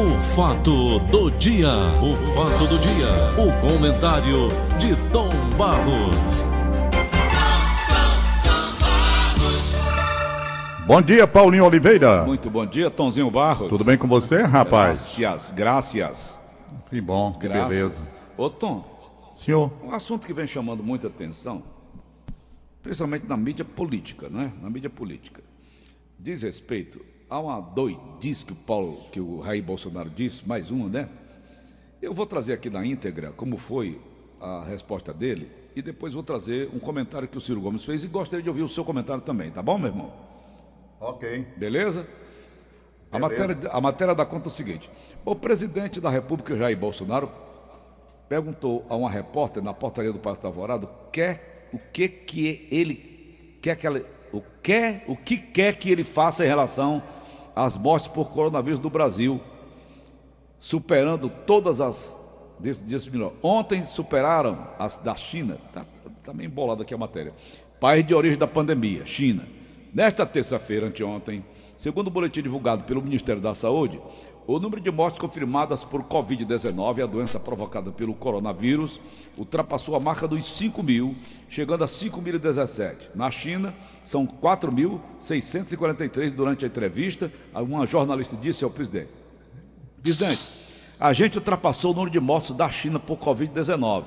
O fato do dia, o fato do dia, o comentário de Tom Barros. Bom dia, Paulinho Oliveira. Muito bom dia, Tomzinho Barros. Tudo bem com você, rapaz? Graças, graças. Que bom, que graças. beleza. Ô, Tom, Senhor, um assunto que vem chamando muita atenção, principalmente na mídia política, né? Na mídia política. Diz respeito a uma doidice que o Paulo, que o Jair Bolsonaro disse, mais uma, né? Eu vou trazer aqui na íntegra como foi a resposta dele e depois vou trazer um comentário que o Ciro Gomes fez e gostaria de ouvir o seu comentário também, tá bom, meu irmão? ok. Beleza? A matéria, a matéria dá conta o seguinte: o presidente da República, Jair Bolsonaro, perguntou a uma repórter na portaria do Palácio do Alvorado quer, o que que ele quer que ela, o que, o que quer que ele faça em relação às mortes por coronavírus do Brasil, superando todas as. Ontem superaram as da China. Tá, tá meio embolada aqui a matéria. País de origem da pandemia, China. Nesta terça-feira, anteontem, segundo o boletim divulgado pelo Ministério da Saúde, o número de mortes confirmadas por Covid-19, a doença provocada pelo coronavírus, ultrapassou a marca dos 5 mil, chegando a 5.017. Na China, são 4.643 durante a entrevista. Uma jornalista disse ao presidente: Presidente, a gente ultrapassou o número de mortes da China por Covid-19.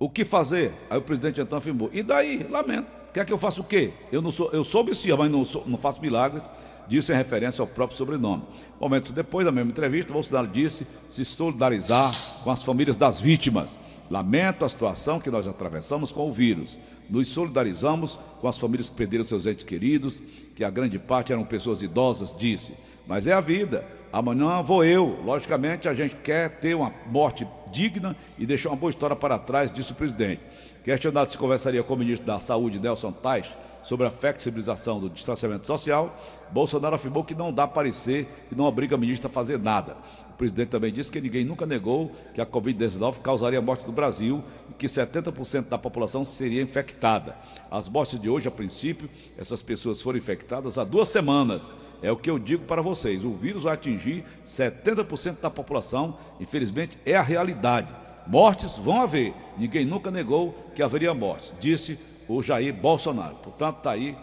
O que fazer? Aí o presidente então afirmou: E daí? Lamento. Quer que eu faça o quê? Eu não sou, eu sou Messias, mas não, sou, não faço milagres. Disse em referência ao próprio sobrenome. Momentos depois da mesma entrevista, Bolsonaro disse se solidarizar com as famílias das vítimas. Lamento a situação que nós atravessamos com o vírus. Nos solidarizamos com as famílias que perderam seus entes queridos, que a grande parte eram pessoas idosas, disse. Mas é a vida. Amanhã vou eu. Logicamente, a gente quer ter uma morte digna e deixar uma boa história para trás, disse o presidente. Questionado se conversaria com o ministro da Saúde, Nelson Tais, sobre a flexibilização do distanciamento social, Bolsonaro afirmou que não dá parecer e não obriga a ministra a fazer nada. O presidente também disse que ninguém nunca negou que a Covid-19 causaria a morte do Brasil e que 70% da população seria infectada. As mortes de hoje, a princípio, essas pessoas foram infectadas há duas semanas. É o que eu digo para vocês: o vírus vai atingir 70% da população, infelizmente, é a realidade. Mortes vão haver. Ninguém nunca negou que haveria mortes, disse o Jair Bolsonaro. Portanto, está aí,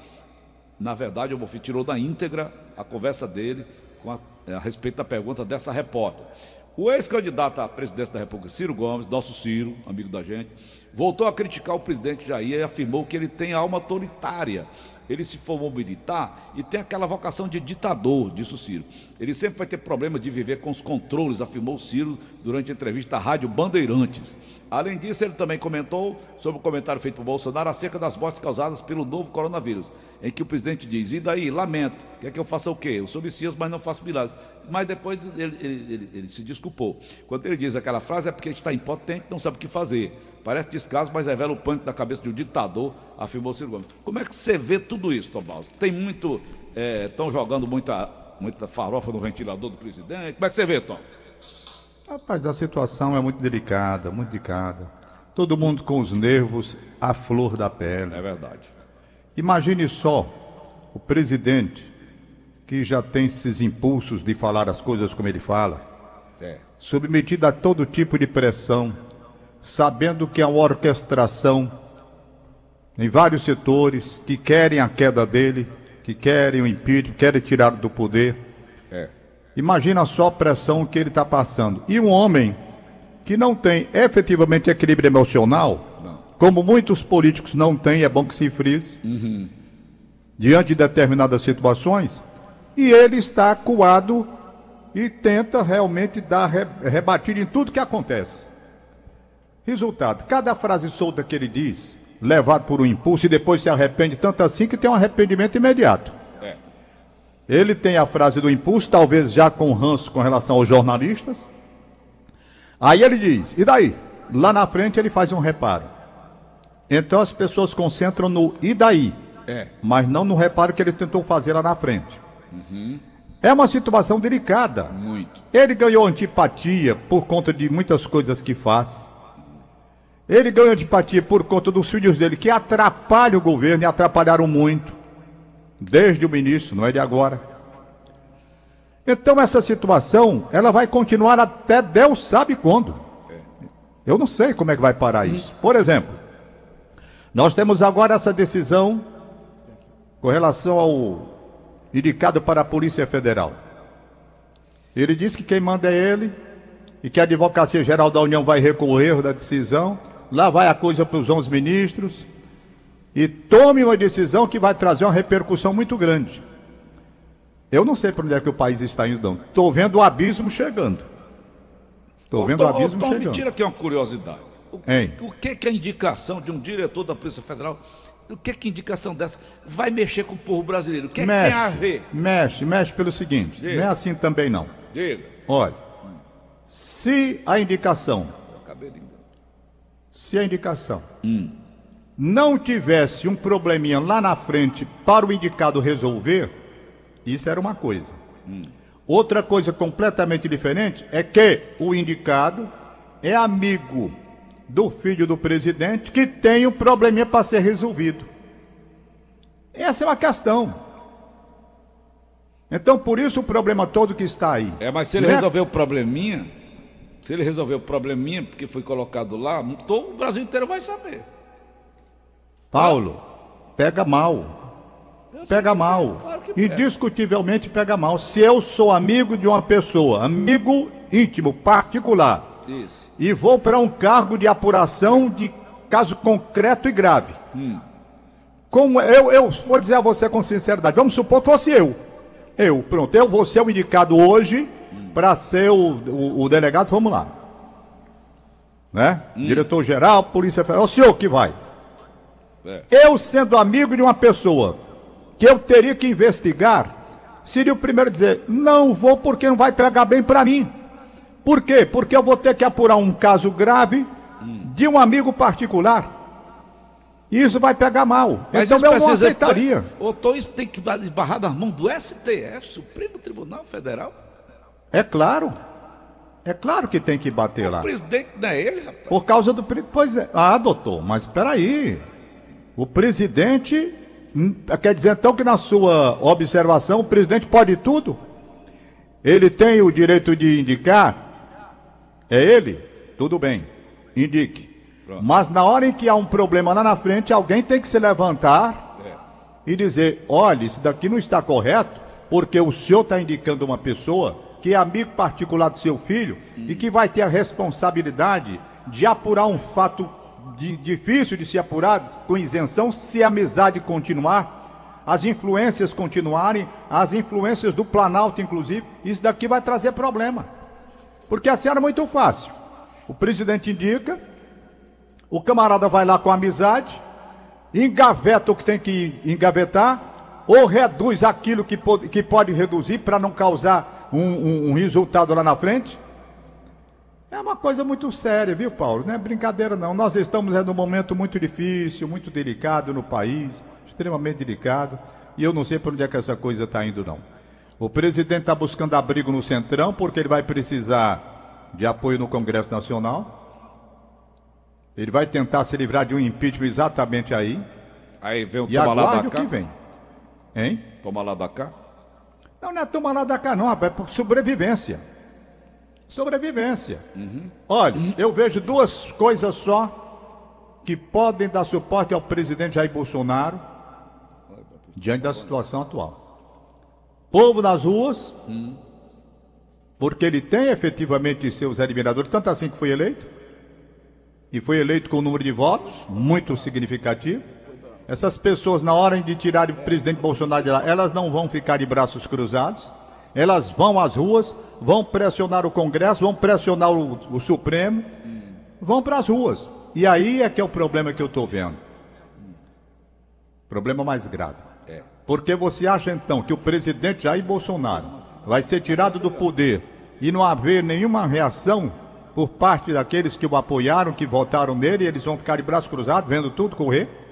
na verdade, o Bofi tirou da íntegra a conversa dele a, a, respeito da pergunta dessa repórter. O ex-candidato à presidência da República, Ciro Gomes, nosso Ciro, amigo da gente, voltou a criticar o presidente Jair e afirmou que ele tem alma autoritária. Ele se formou militar e tem aquela vocação de ditador, disse o Ciro. Ele sempre vai ter problemas de viver com os controles, afirmou o Ciro durante a entrevista à Rádio Bandeirantes. Além disso, ele também comentou sobre o comentário feito por Bolsonaro acerca das mortes causadas pelo novo coronavírus, em que o presidente diz: e daí, lamento, quer que eu faça o quê? Eu sou Messias, mas não faço milagres. Mas depois ele, ele, ele, ele se desculpou. Quando ele diz aquela frase, é porque está impotente, não sabe o que fazer. Parece descaso, mas revela o pânico da cabeça de um ditador, afirmou Ciro Gomes. Como é que você vê tudo isso, Tom Balls? Tem muito. Estão é, jogando muita, muita farofa no ventilador do presidente. Como é que você vê, Tom? Rapaz, a situação é muito delicada, muito delicada. Todo mundo com os nervos à flor da pele. É verdade. Imagine só o presidente que já tem esses impulsos de falar as coisas como ele fala, é. submetido a todo tipo de pressão, sabendo que há uma orquestração em vários setores que querem a queda dele, que querem o impeachment, querem tirar do poder. É. Imagina só a pressão que ele está passando. E um homem que não tem efetivamente equilíbrio emocional, não. como muitos políticos não têm, é bom que se frise, uhum. diante de determinadas situações, e ele está acuado e tenta realmente dar rebatir em tudo que acontece. Resultado: cada frase solta que ele diz, levado por um impulso e depois se arrepende, tanto assim que tem um arrependimento imediato. É. Ele tem a frase do impulso, talvez já com ranço com relação aos jornalistas. Aí ele diz: e daí? Lá na frente ele faz um reparo. Então as pessoas concentram no e daí, é. mas não no reparo que ele tentou fazer lá na frente. Uhum. É uma situação delicada. Muito. Ele ganhou antipatia por conta de muitas coisas que faz. Ele ganhou antipatia por conta dos filhos dele que atrapalham o governo e atrapalharam muito. Desde o início, não é de agora. Então essa situação, ela vai continuar até Deus sabe quando. Eu não sei como é que vai parar isso. Por exemplo, nós temos agora essa decisão com relação ao indicado para a Polícia Federal. Ele diz que quem manda é ele e que a Advocacia Geral da União vai recorrer da decisão. Lá vai a coisa para os 11 ministros e tome uma decisão que vai trazer uma repercussão muito grande. Eu não sei para onde é que o país está indo, não. Estou vendo o abismo chegando. Estou vendo o abismo Tom, chegando. Me tira aqui uma curiosidade. O, Hein? o que, que é a indicação de um diretor da Polícia Federal? O que, que a indicação dessa vai mexer com o povo brasileiro? O que, que mexe, tem a ver? mexe, mexe pelo seguinte. Diga. Não é assim também não. Diga. Olha, se a indicação. Se a indicação não tivesse um probleminha lá na frente para o indicado resolver, isso era uma coisa. Outra coisa completamente diferente é que o indicado é amigo do filho do presidente que tem um probleminha para ser resolvido. Essa é uma questão. Então, por isso o problema todo que está aí. É, mas se ele Não é- resolver o probleminha, se ele resolver o probleminha, porque foi colocado lá, todo o Brasil inteiro vai saber. Paulo, pega mal. Pega mal. claro pega. Indiscutivelmente pega mal. Se eu sou amigo de uma pessoa, amigo íntimo, particular, Isso. e vou para um cargo de apuração de caso concreto e grave. Como eu, eu vou dizer a você com sinceridade, vamos supor que fosse eu. Eu, pronto, eu vou ser o indicado hoje para ser o, o, o delegado, vamos lá. Né? Diretor-geral, Polícia Federal, o senhor que vai. É. Eu sendo amigo de uma pessoa que eu teria que investigar, seria o primeiro a dizer: não vou porque não vai pegar bem para mim. Por quê? Porque eu vou ter que apurar um caso grave de um amigo particular. E isso vai pegar mal. então isso eu não aceitaria. Tom, isso tem que esbarrar nas mãos do STF, Supremo Tribunal Federal. É claro. É claro que tem que bater lá. O presidente não é ele, rapaz. Por causa do. Pois é. Ah, doutor, mas espera aí. O presidente. hum, Quer dizer então que na sua observação o presidente pode tudo? Ele tem o direito de indicar? É ele? Tudo bem. Indique. Pronto. Mas na hora em que há um problema lá na frente, alguém tem que se levantar É. e dizer: olha, isso daqui não está correto, porque o senhor está indicando uma pessoa que é amigo particular do seu filho e que vai ter a responsabilidade de apurar um fato di- difícil de ser apurado com isenção se a amizade continuar, as influências continuarem, as influências do Planalto, inclusive, isso daqui vai trazer problema. Porque assim era muito fácil. O presidente indica, o camarada vai lá com amizade, engaveta o que tem que engavetar, ou reduz aquilo que pode, que pode reduzir para não causar um, um- um resultado lá na frente. É uma coisa muito séria, viu, Paulo? Não é brincadeira, não. Nós estamos num momento muito difícil, muito delicado no país, extremamente delicado, e eu não sei para onde é que essa coisa está indo, não. O presidente está buscando abrigo no Centrão, porque ele vai precisar de apoio no Congresso Nacional. Ele vai tentar se livrar de um impeachment exatamente aí. Aí vem o E aguarde o que vem. Hein? Toma lá da cá. Não, não é tomar lá da cá, não, rapaz, é por sobrevivência. Sobrevivência. Olha, eu vejo duas coisas só que podem dar suporte ao presidente Jair Bolsonaro diante da situação atual. Povo nas ruas, porque ele tem efetivamente seus admiradores, tanto assim que foi eleito, e foi eleito com um número de votos muito significativo. Essas pessoas, na hora de tirar o presidente Bolsonaro de lá, elas não vão ficar de braços cruzados, elas vão às ruas, vão pressionar o Congresso, vão pressionar o, o Supremo, vão para as ruas. E aí é que é o problema que eu estou vendo. Problema mais grave. É. Porque você acha então que o presidente Jair Bolsonaro vai ser tirado do poder e não haver nenhuma reação por parte daqueles que o apoiaram, que votaram nele, e eles vão ficar de braços cruzados, vendo tudo correr?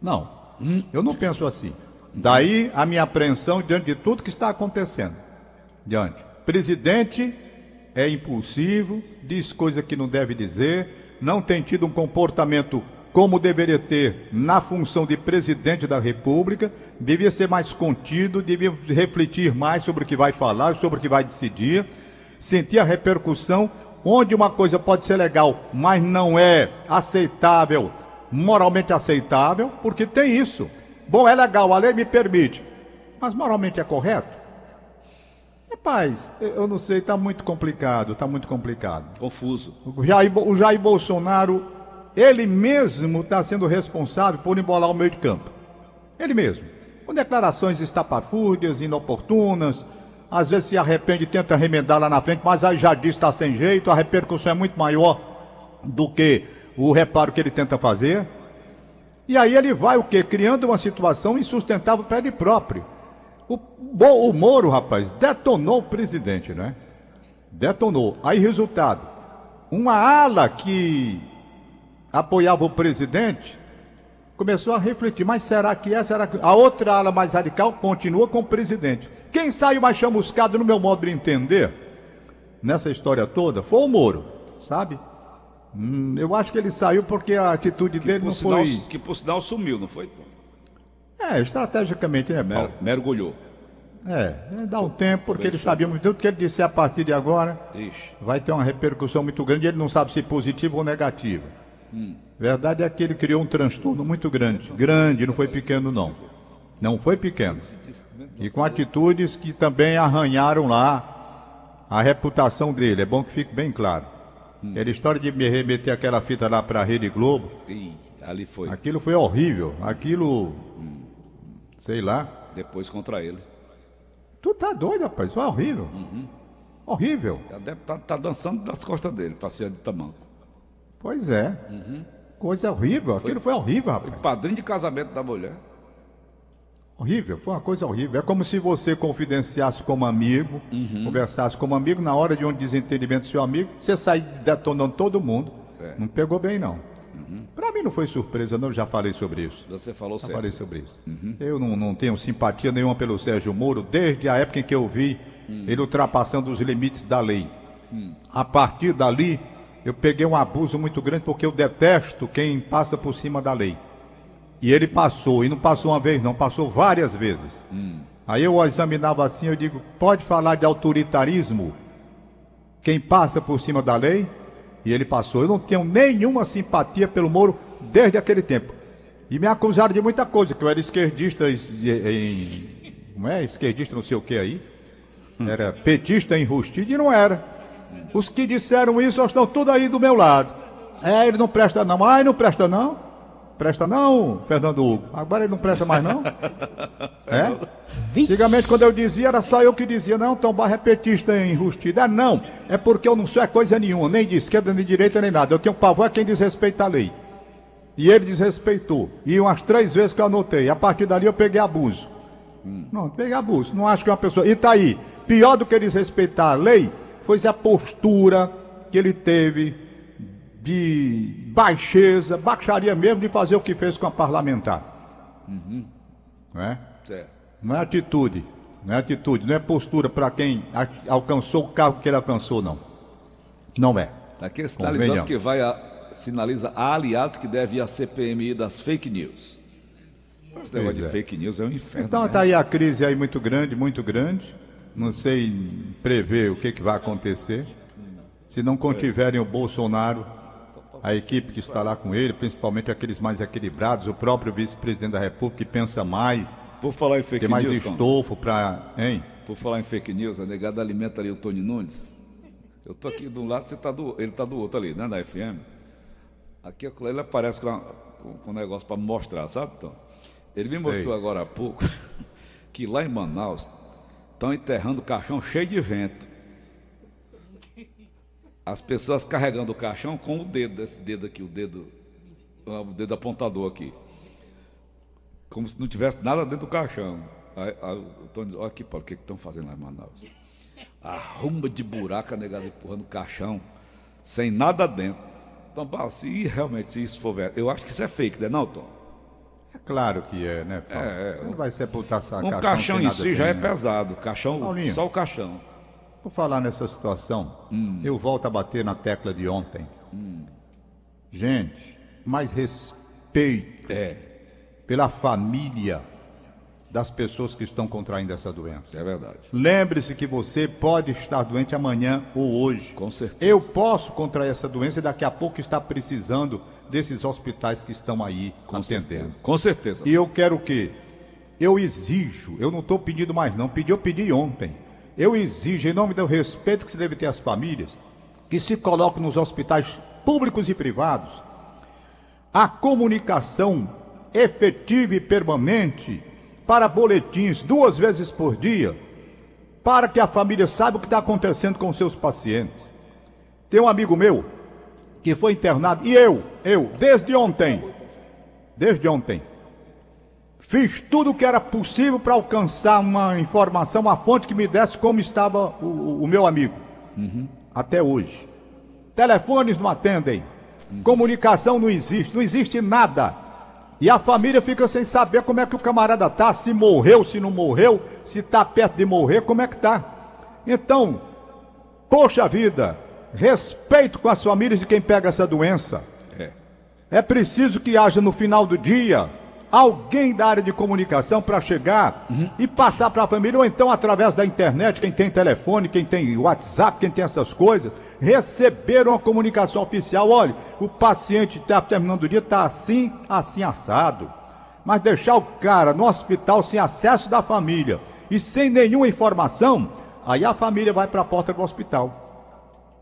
Não, eu não penso assim. Daí a minha apreensão diante de tudo que está acontecendo. Diante. Presidente é impulsivo, diz coisa que não deve dizer, não tem tido um comportamento como deveria ter na função de presidente da República, devia ser mais contido, devia refletir mais sobre o que vai falar, sobre o que vai decidir, sentir a repercussão, onde uma coisa pode ser legal, mas não é aceitável, moralmente aceitável, porque tem isso. Bom, é legal, a lei me permite, mas moralmente é correto? Rapaz, eu não sei, está muito complicado, está muito complicado. Confuso. O Jair, o Jair Bolsonaro, ele mesmo está sendo responsável por embolar o meio de campo. Ele mesmo. Com declarações estapafúrdias, inoportunas, às vezes se arrepende e tenta remendar lá na frente, mas aí já diz está sem jeito, a repercussão é muito maior do que o reparo que ele tenta fazer. E aí ele vai o quê? Criando uma situação insustentável para ele próprio. O, o Moro, rapaz, detonou o presidente, né? Detonou. Aí, resultado: uma ala que apoiava o presidente começou a refletir, mas será que é? Que a outra ala mais radical continua com o presidente? Quem saiu mais chamuscado, no meu modo de entender, nessa história toda, foi o Moro, sabe? Hum, eu acho que ele saiu porque a atitude Que dele não sinal, foi. que por sinal sumiu, não foi? É, estrategicamente, né, Paulo? mergulhou. É, é, dá um tempo, porque ele sabia muito tudo que ele disse a partir de agora Ixi. vai ter uma repercussão muito grande. Ele não sabe se positiva ou negativa. Verdade é que ele criou um transtorno muito grande. Grande, não foi pequeno, não. Não foi pequeno. E com atitudes que também arranharam lá a reputação dele. É bom que fique bem claro. Aquela história de me remeter aquela fita lá para a Rede Globo, Ih, ali foi. aquilo foi horrível. Aquilo, sei lá. Depois contra ele. Tu tá doido, rapaz? Foi horrível. Horrível. Já deve tá, tá dançando das costas dele, passeio de tamanco. Pois é. Coisa horrível. Aquilo foi horrível, Foi rapaz. padrinho de casamento da mulher. Horrível, foi uma coisa horrível. É como se você confidenciasse como amigo, conversasse como amigo, na hora de um desentendimento do seu amigo, você sai detonando todo mundo. É. Não pegou bem, não. Pra mim não foi surpresa, não, eu já falei sobre isso. Você falou Já certo. falei sobre isso. Eu não, não tenho simpatia nenhuma pelo Sérgio Moro, desde a época em que eu vi ele ultrapassando os limites da lei. A partir dali, eu peguei um abuso muito grande, porque eu detesto quem passa por cima da lei. E ele passou, e não passou uma vez, não, passou várias vezes. Aí eu examinava assim, eu digo, pode falar de autoritarismo quem passa por cima da lei? E ele passou. Eu não tenho nenhuma simpatia pelo Moro desde aquele tempo. E me acusaram de muita coisa, que eu era esquerdista em. Não é? Esquerdista não sei o que aí. Era petista enrustido e não era. Os que disseram isso estão tudo aí do meu lado. É, ele não presta não. Ai, não presta não. Presta não, Fernando Hugo. Agora ele não presta mais não. É? Antigamente, quando eu dizia, era só eu que dizia, não, Tom Barra é petista enrustido. Ah, não, é porque eu não sou é coisa nenhuma, nem de esquerda, nem de direita, nem nada. Eu tenho pavor a quem desrespeita a lei. E ele desrespeitou. E umas três vezes que eu anotei. A partir dali eu peguei abuso. Não, peguei abuso. Não acho que uma pessoa. E tá aí. Pior do que desrespeitar a lei foi a postura que ele teve de baixeza, baixaria mesmo de fazer o que fez com a parlamentar. Não é? Certo. Não é atitude, não é atitude, não é postura para quem alcançou o cargo que ele alcançou, não. Não é. Aqui sinalizando que vai a, sinaliza a aliados que deve ir à CPMI das fake news. Esse negócio de é. fake news é um inferno. Então né? está aí a crise aí muito grande, muito grande. Não sei prever o que, que vai acontecer. Se não contiverem o Bolsonaro, a equipe que está lá com ele, principalmente aqueles mais equilibrados, o próprio vice-presidente da República que pensa mais, Por falar em fake tem mais news, Tom, estofo para. Hein? por falar em fake news, a negada alimenta ali o Tony Nunes. Eu tô aqui de um lado, você tá do, ele tá do outro ali, né, na FM. Aqui ele aparece com, a- com- um negócio para mostrar, sabe, Tom? Ele me mostrou agora há pouco que lá em Manaus estão enterrando caixão cheio de vento. As pessoas carregando o caixão com o dedo, desse dedo aqui, o dedo, o dedo apontador aqui. Como se não tivesse nada dentro do caixão. Aí, aí, o Tony diz, olha aqui, Paulo, o que estão fazendo lá em Manaus? Arruma de buraco, a negada empurrando o caixão, sem nada dentro. Então, Paulo, se realmente se isso for verdade, eu acho que isso é fake, né, não, Tom? É claro que é, né, Paulo? É, é. Não vai sepultar essa Um caixão em si já é pesado, caixão, Paulinho. só o caixão. Por falar nessa situação, eu volto a bater na tecla de ontem. Gente, mais respeito É, pela família das pessoas que estão contraindo essa doença. é verdade. Lembre-se que você pode estar doente amanhã ou hoje. Com certeza. Eu posso contrair essa doença e daqui a pouco estar precisando desses hospitais que estão aí Com atendendo. certeza. Com certeza. E eu quero o quê? Eu exijo, eu não estou pedindo mais não, pedi, eu pedi ontem. Eu exijo, em nome do respeito que se deve ter às famílias, que se coloque nos hospitais públicos e privados a comunicação efetiva e permanente para boletins duas vezes por dia, para que a família saiba o que está acontecendo com seus pacientes. Tem um amigo meu que foi internado, e eu, eu, desde ontem, desde ontem, fiz tudo o que era possível para alcançar uma informação, uma fonte que me desse como estava o, o- meu amigo. Até hoje. Telefones não atendem. Comunicação não existe. Não existe nada. E a família fica sem saber como é que o camarada tá, se morreu, se não morreu, se está perto de morrer, como é que tá. Então, poxa vida, respeito com as famílias de quem pega essa doença. É. É preciso que haja no final do dia alguém da área de comunicação para chegar e passar para a família, ou então através da internet, quem tem telefone, quem tem WhatsApp, quem tem essas coisas, receber uma comunicação oficial. Olha, o paciente está terminando o dia, está assim, assim assado. Mas deixar o cara no hospital sem acesso da família e sem nenhuma informação, aí a família vai para a porta do hospital.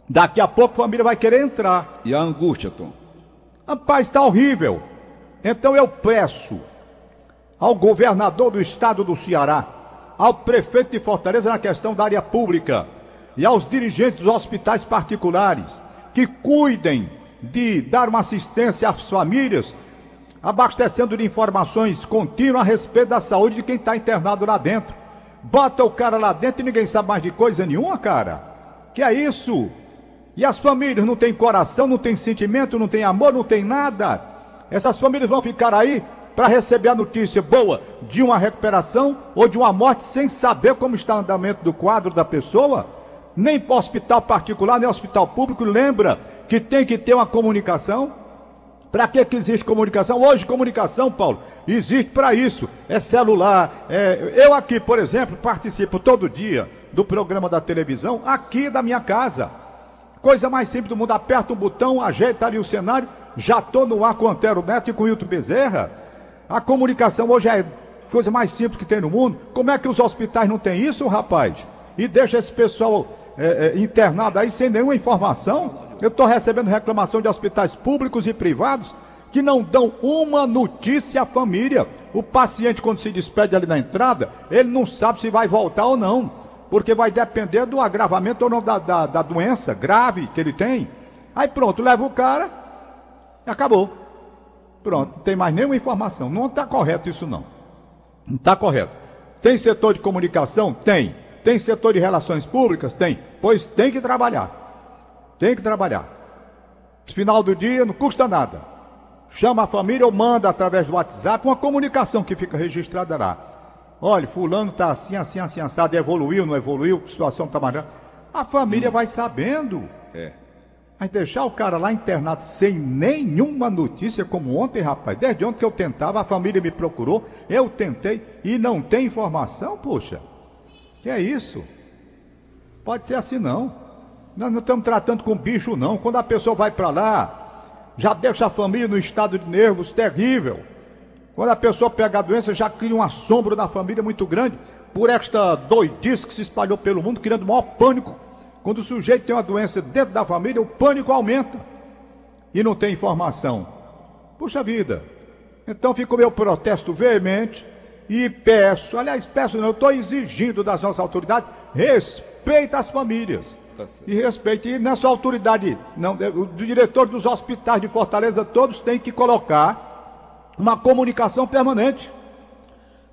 Daqui a pouco a família vai querer entrar. E a angústia, Tom? Rapaz, está horrível. Então eu peço ao governador do estado do Ceará, ao prefeito de Fortaleza na questão da área pública e aos dirigentes dos hospitais particulares que cuidem de dar uma assistência às famílias, abastecendo de informações contínuas a respeito da saúde de quem está internado lá dentro. Bota o cara lá dentro e ninguém sabe mais de coisa nenhuma, cara. Que é isso? E as famílias não têm coração, não têm sentimento, não têm amor, não têm nada. Essas famílias vão ficar aí para receber a notícia boa de uma recuperação ou de uma morte sem saber como está o andamento do quadro da pessoa. Nem para hospital particular, nem hospital público. Lembra que tem que ter uma comunicação. Para que, que existe comunicação? Hoje, comunicação, Paulo, existe para isso. É celular. é- Eu aqui, por exemplo, participo todo dia do programa da televisão, aqui da minha casa. Coisa mais simples do mundo. Aperta um botão, ajeita ali o cenário, já estou no ar com o Antero Neto e com o Hilton Bezerra. A comunicação hoje é coisa mais simples que tem no mundo. Como é que os hospitais não têm isso, rapaz? E deixa esse pessoal é, é, internado aí sem nenhuma informação? Eu estou recebendo reclamação de hospitais públicos e privados que não dão uma notícia à família. O paciente, quando se despede ali na entrada, ele não sabe se vai voltar ou não porque vai depender do agravamento ou não da, da, da doença grave que ele tem. Aí pronto, leva o cara e acabou. Pronto, não tem mais nenhuma informação. Não está correto isso não. Não está correto. Tem setor de comunicação? Tem. Tem setor de relações públicas? Tem. Pois tem que trabalhar. Tem que trabalhar. Final do dia não custa nada. Chama a família ou manda através do WhatsApp uma comunicação que fica registrada lá. Olha, fulano está assim, assim, assim, assado, evoluiu, não evoluiu, a situação está mais. A família vai sabendo. É. Mas deixar o cara lá internado sem nenhuma notícia, como ontem, rapaz, desde ontem que eu tentava, a família me procurou, eu tentei e não tem informação, poxa. Que é isso? Pode ser assim não. Nós não estamos tratando com bicho não. Quando a pessoa vai para lá, já deixa a família no estado de nervos terrível. Quando a pessoa pega a doença, já cria um assombro na família muito grande por esta doidice que se espalhou pelo mundo, criando maior pânico. Quando o sujeito tem uma doença dentro da família, o pânico aumenta e não tem informação. Puxa vida. Então fica o meu protesto veemente e peço, aliás, peço não, eu estou exigindo das nossas autoridades, respeita as famílias. Tá. E respeite, e nessa autoridade, não, o diretor dos hospitais de Fortaleza, todos têm que colocar uma comunicação permanente.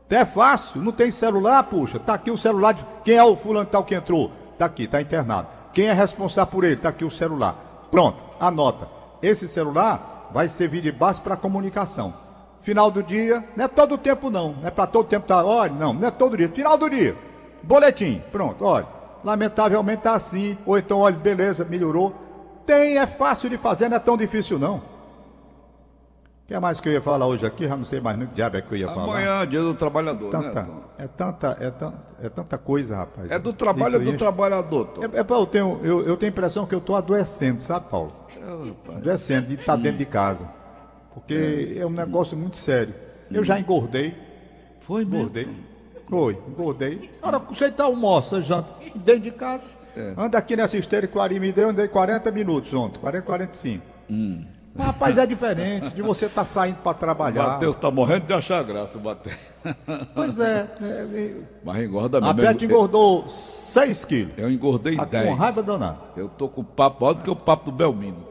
É fácil, não tem celular, puxa, tá aqui o celular de quem é o fulano tal que entrou? Tá aqui, tá internado. Quem é responsável por ele? Tá aqui o celular. Pronto, anota. Esse celular vai servir de base para comunicação. Final do dia, não é todo o tempo não, não é para todo tempo tá, olha, não, não é todo dia. Final do dia, boletim, pronto, olha, lamentavelmente tá assim, ou então, olha, beleza, melhorou. Tem, é fácil de fazer, não é tão difícil não. O que é mais que eu ia falar hoje aqui? Já não sei mais nem que diabo é que eu ia falar. Amanhã, dia do trabalhador, né, Tanta, Tom? é, tanta, é, tanta, é tanta coisa, rapaz. É do trabalho, é Isso do trabalhador, Tom. É, é, Paulo, eu tenho, eu, eu tenho a impressão que eu estou adoecendo, sabe, Paulo? Adoecendo de estar dentro de casa. Porque é. um negócio muito sério. Eu já engordei, Foi mesmo? engordei. Foi, engordei. Agora, você tá almoça, janta, dentro de casa. Anda aqui nessa esteira que o Ari me deu, eu andei 40 minutos ontem, 40, 45. Mas, rapaz, é diferente de você estar saindo para O trabalhar. Matheus tá morrendo de achar graça, o Matheus. Pois é, é, é, Mas engorda a mesmo. Beth Eu- engordou 6 quilos. Eu engordei Tá 10. com raiva danada. Eu tô com papo maior do que o papo do Belmino.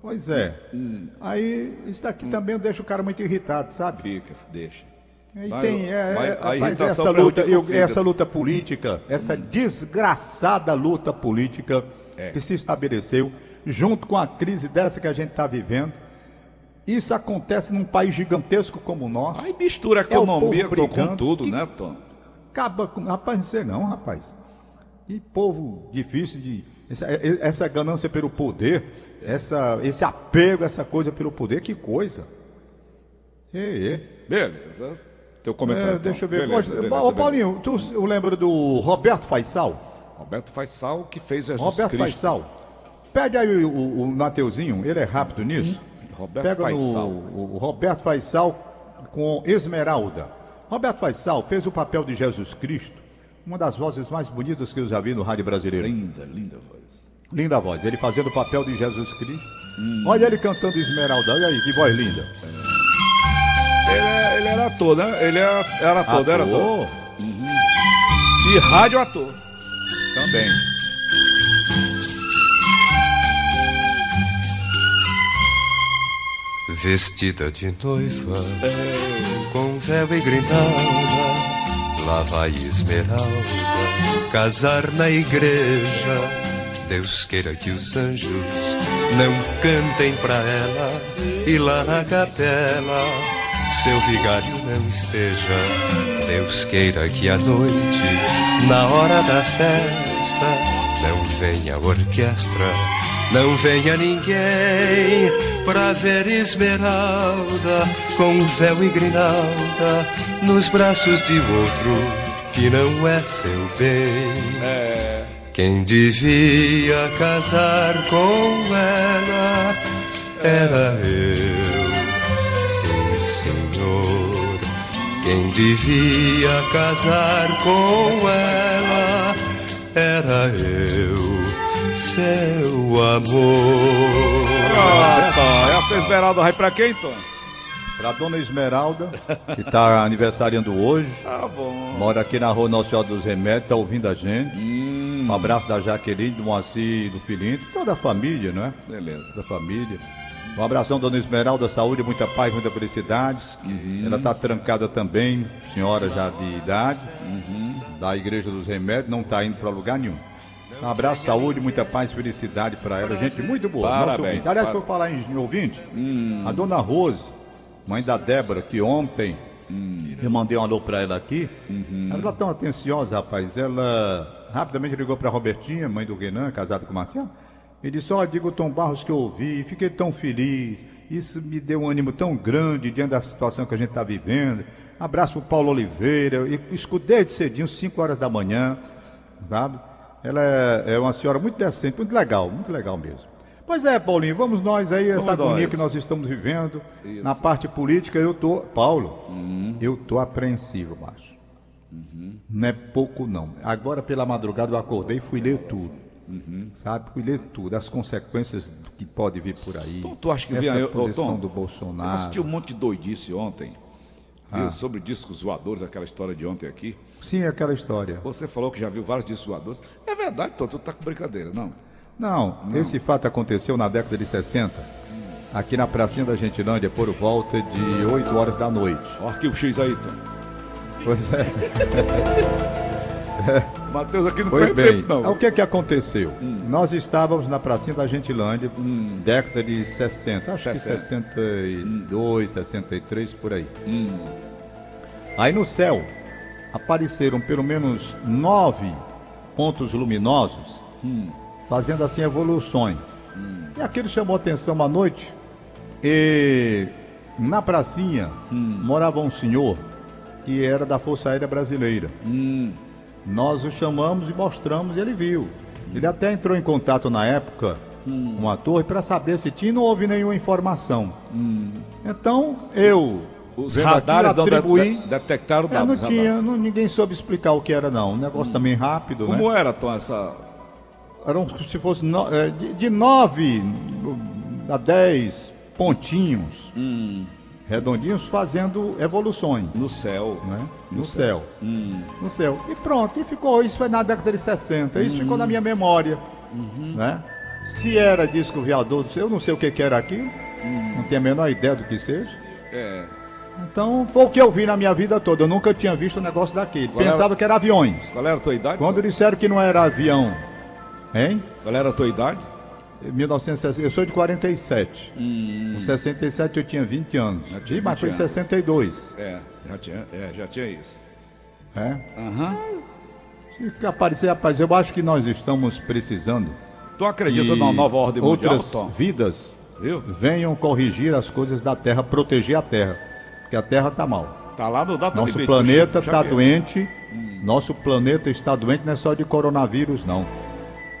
Pois é. Hum. Aí, isso daqui também deixa o cara muito irritado, sabe? Fica, deixa. E Vai, tem é, vai, é, a irritação essa luta, o eu- essa luta política, essa desgraçada luta política É. que se estabeleceu junto com a crise dessa que a gente está vivendo. Isso acontece num país gigantesco como o nosso. Aí mistura a É economia Tom, com tudo, né, Tom? Acaba com. Rapaz, não sei não, rapaz. E povo difícil de. Essa, essa ganância pelo poder, essa, esse apego, essa coisa pelo poder, que coisa. É, é. Beleza. Teu comentário. É, deixa eu ver. Beleza, Poxa, beleza, Ô, beleza. Paulinho, tu lembra do Roberto Faisal? Roberto Faisal, que fez Jesus Roberto Cristo. Faisal. Pede aí o, o, o Mateuzinho, ele é rápido nisso. Roberto Pega Faisal. no o, Roberto Faisal com Esmeralda. Roberto Faisal fez o papel de Jesus Cristo, uma das vozes mais bonitas que eu já vi no rádio brasileiro. Linda, linda voz. Linda voz, ele fazendo o papel de Jesus Cristo. Olha ele cantando Esmeralda, olha aí, que voz linda. Ele, é- ele era ator, né? Ele era, era ator, não era ator. Ator E rádio ator. também. Vestida de noiva, com véu e grinalda, lá vai Esmeralda casar na igreja. Deus queira que os anjos não cantem pra ela e lá na capela seu vigário não esteja. Deus queira que à noite, na hora da festa, não venha orquestra, não venha ninguém pra ver Esmeralda com véu e grinalda nos braços de outro que não é seu bem. Quem devia casar com ela era eu, sim senhor. Quem devia casar com ela era eu, seu amor. Ah, tá. Essa Esmeralda vai pra quem, Tom? Pra dona Esmeralda, que está aniversariando hoje. Tá bom. Mora aqui na rua Nossa Senhora dos Remédios, tá ouvindo a gente. Hum, Um abraço da Jaqueline, do Moacir, do filhinho, toda a família, né? beleza. Da família. Um abração, dona Esmeralda, saúde, muita paz, muita felicidade. Ela está trancada também, senhora já de idade, da Igreja dos Remédios, não está indo para lugar nenhum. Um abraço, saúde, muita paz, felicidade para ela. Gente muito boa. Parabéns. Aliás, para- por falar em, em ouvinte, a dona Rose, mãe da Débora, que ontem eu mandei um alô para ela aqui. Ela é tão atenciosa, rapaz. Ela rapidamente ligou para Robertinha, mãe do Renan, casada com o Marcelo. E disse: Ó, digo Tom Barros que eu ouvi, fiquei tão feliz. Isso me deu um ânimo tão grande diante da situação que a gente está vivendo. Abraço para Paulo Oliveira. Escutei desde cedinho, 5 horas da manhã, sabe? Ela é, é uma senhora muito decente, muito legal, muito legal mesmo. Pois é, Paulinho, vamos nós aí, essa Vamos agonia nós. que nós estamos vivendo. Isso. Na parte política, eu tô. Paulo, eu tô apreensivo, macho. Não é pouco, não. Agora, pela madrugada, eu acordei e fui ler tudo. Sabe? Fui ler tudo, as consequências do que pode vir por aí. Tom, tu acha que essa vem ô, posição Tom, do Eu Bolsonaro. assisti um monte de doidice ontem. Viu? Ah. Sobre discos voadores, aquela história de ontem aqui. Sim, aquela história. Você falou que já viu vários discos voadores. É verdade, Tom, tu tá com brincadeira, não? Não, esse fato aconteceu na década de 60, aqui na pracinha da Gentilândia, por volta de 8 horas da noite. Ó, o arquivo X aí, Tom. Pois é. Matheus aqui não tem bem, tempo, não. o que que aconteceu? Nós estávamos na pracinha da Gentilândia, década de 60, acho 60. que 62, 63, por aí. Aí no céu apareceram pelo menos nove pontos luminosos, fazendo assim evoluções. E aquilo chamou atenção à noite e na pracinha morava um senhor que era da Força Aérea Brasileira. Nós o chamamos e mostramos e ele viu. Ele até entrou em contato na época com a torre para saber se tinha não houve nenhuma informação. Então eu Os radares não de- atribuí- de- detectaram É, não dados. tinha, radares. não- ninguém soube explicar o que era não. Um negócio também rápido, né? Como era, Tom, essa. Eram se fosse no- é, de, de nove a dez pontinhos redondinhos fazendo evoluções No céu. né? no céu. No céu. E pronto, e ficou. Isso foi na década de 60. Isso ficou na minha memória. Né? Se era disco voador, eu não sei o que, que era aquilo. Não tenho a menor ideia do que seja. É. Então, foi o que eu vi na minha vida toda. Eu nunca tinha visto um negócio daquele. Qual era- Pensava que era aviões. Qual era a tua idade? Quando disseram que não era avião, hein? Qual era a tua idade? 1960, eu sou de 47. Em 67 eu tinha 20 anos. Já tinha mas foi em 20 anos. 62. É, já tinha, é, já tinha isso. É? Aham. Se aparecer, rapaz, eu acho que nós estamos precisando. Tu acredita numa nova ordem mundial, outras Tom? vidas Viu? venham corrigir as coisas da Terra, proteger a Terra. Porque a Terra está mal. Tá lá no data Nosso limite, planeta está doente. Nosso planeta está doente não é só de coronavírus, não.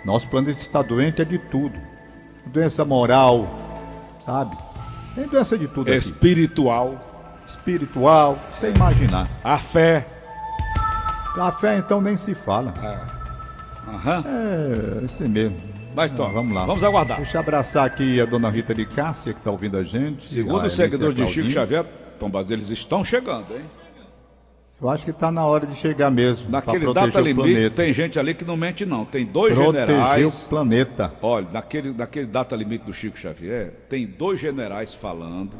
Nosso planeta está doente é de tudo. Doença moral, sabe? Tem doença de tudo aqui. Espiritual. Espiritual, sem imaginar. A fé. A fé, então, nem se fala. Aham. É, esse mesmo. Mas, Ah, vamos lá. Vamos aguardar. Deixa eu abraçar aqui a dona Rita de Cássia, que está ouvindo a gente. Segundo a os seguidores de Chico. Xavier, Tom eles estão chegando, hein? Eu acho que está na hora de chegar mesmo. Naquele data limite, planeta. tem gente ali que não mente, não. Tem dois Proteger generais. o planeta. Olha, naquele, naquele data limite do Chico Xavier, tem dois generais falando.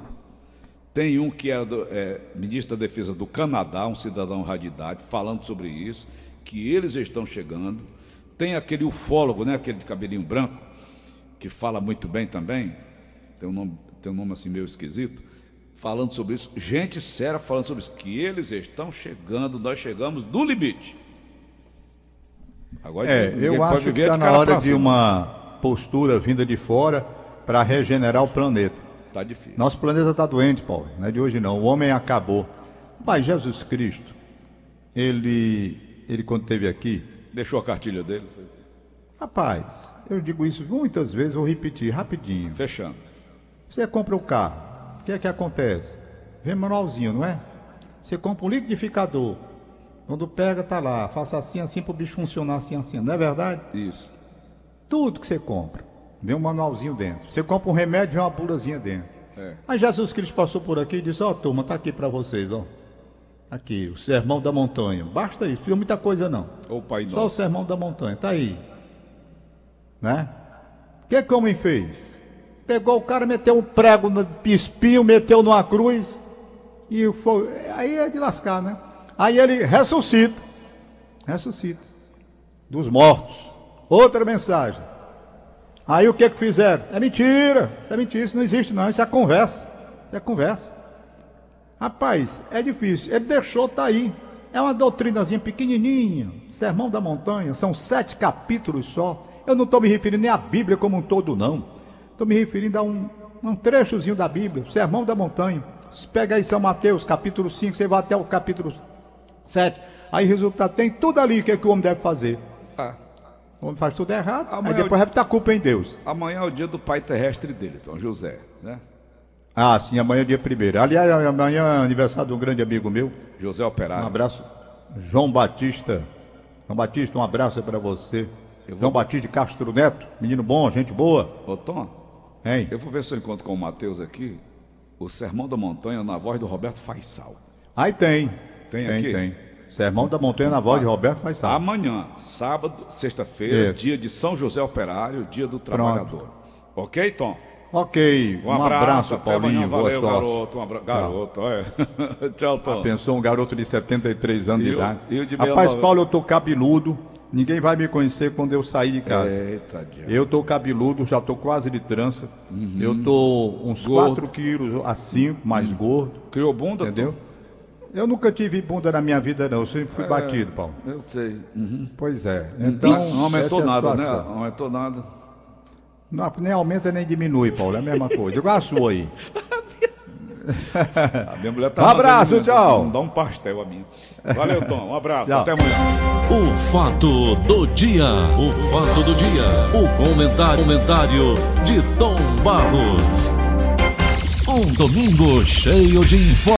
Tem um que era do, é, ministro da Defesa do Canadá, um cidadão radidade, falando sobre isso, que eles estão chegando. Tem aquele ufólogo, né, aquele de cabelinho branco, que fala muito bem também. Tem um nome, tem um nome assim meio esquisito. Falando sobre isso. Gente séria falando sobre isso. Que eles estão chegando, nós chegamos no limite. Agora É, eu acho que está na hora de uma postura vinda de fora para regenerar o planeta. Tá difícil. Nosso planeta está doente, Paulo. Não é de hoje não. O homem acabou. Pai, Jesus Cristo, ele, ele quando esteve aqui, Deixou a cartilha dele. rapaz, eu digo isso muitas vezes, vou repetir rapidinho. Fechando. Você compra o carro, o que é que acontece? Vem manualzinho, não é? Você compra um liquidificador. Quando pega, tá lá. Faça assim, assim para o bicho funcionar assim, assim. Não é verdade? Isso. Tudo que você compra, vem um manualzinho dentro. Você compra um remédio, vem uma bulazinha dentro. É. Aí Jesus Cristo passou por aqui e disse: Ó, turma, tá aqui para vocês, ó. Aqui, o sermão da montanha. Basta isso, não precisa muita coisa não. O Pai Só o Nosso. sermão da montanha, tá aí. Né? O que que o homem fez? Pegou o cara, meteu um prego no espinho, meteu numa cruz e foi. Aí é de lascar, né? Aí ele ressuscita. Ressuscita. Dos mortos. Outra mensagem. Aí o que que fizeram? É mentira. Isso é mentira, isso não existe não, isso é conversa. Isso é conversa. Rapaz, é difícil. Ele deixou, tá aí. É uma doutrinazinha pequenininha. Sermão da Montanha. São sete capítulos só. Eu não estou me referindo nem à Bíblia como um todo, não. Estou me referindo a um, um trechozinho da Bíblia. Sermão da Montanha. Você pega aí São Mateus, capítulo 5, você vai até o capítulo 7. Aí, resultado, tem tudo ali o que, é que o homem deve fazer. Ah, O homem faz tudo errado. Amanhã aí depois vai botar a culpa em Deus. amanhã é o dia do pai terrestre dele, Tom José. Né? Ah, sim, amanhã é dia primeiro. Aliás, amanhã é aniversário de um grande amigo meu. José Um Operário. abraço. João Batista. João Batista, um abraço para você. Vou- João Batista de Castro Neto, menino bom, gente boa. Ô, Tom, Hein? eu vou ver se eu encontro com o Matheus aqui. O Sermão da Montanha na voz do Roberto Faisal. Aí tem. Tem tem, aqui? tem. Sermão da Montanha na voz de Roberto Faisal. Amanhã, sábado, sexta-feira, É. dia de São José Operário, dia do trabalhador. Ok, Tom? Ok, Um abraço, até Paulinho. amanhã. Boa Valeu, sorte. garoto. Um abra... Garoto, é. Tchau, Tom. Pensou um garoto de 73 anos de idade. e o de Rapaz, 69? Paulo, eu tô cabeludo. Ninguém vai me conhecer quando eu sair de casa. Eita. Eu tô cabeludo, já tô quase de trança. Eu tô uns Gordo. 4 quilos a 5, mais gordo. Criou bunda? Entendeu? Eu nunca tive bunda na minha vida, não. Eu sempre É. fui batido, Paulo. Eu sei. Uhum. Pois é. Então, Não aumentou é nada, né? Não aumentou nada. Não, nem aumenta nem diminui, Paulo. É a mesma coisa. Igual a sua aí. A minha mulher tá Um abraço, mandando- tchau. Dá um pastel a minha. Valeu, Tom. Um abraço. Tchau. Até amanhã. O fato do dia, o fato do dia, o comentário, comentário de Tom Barros. Um domingo cheio de informações.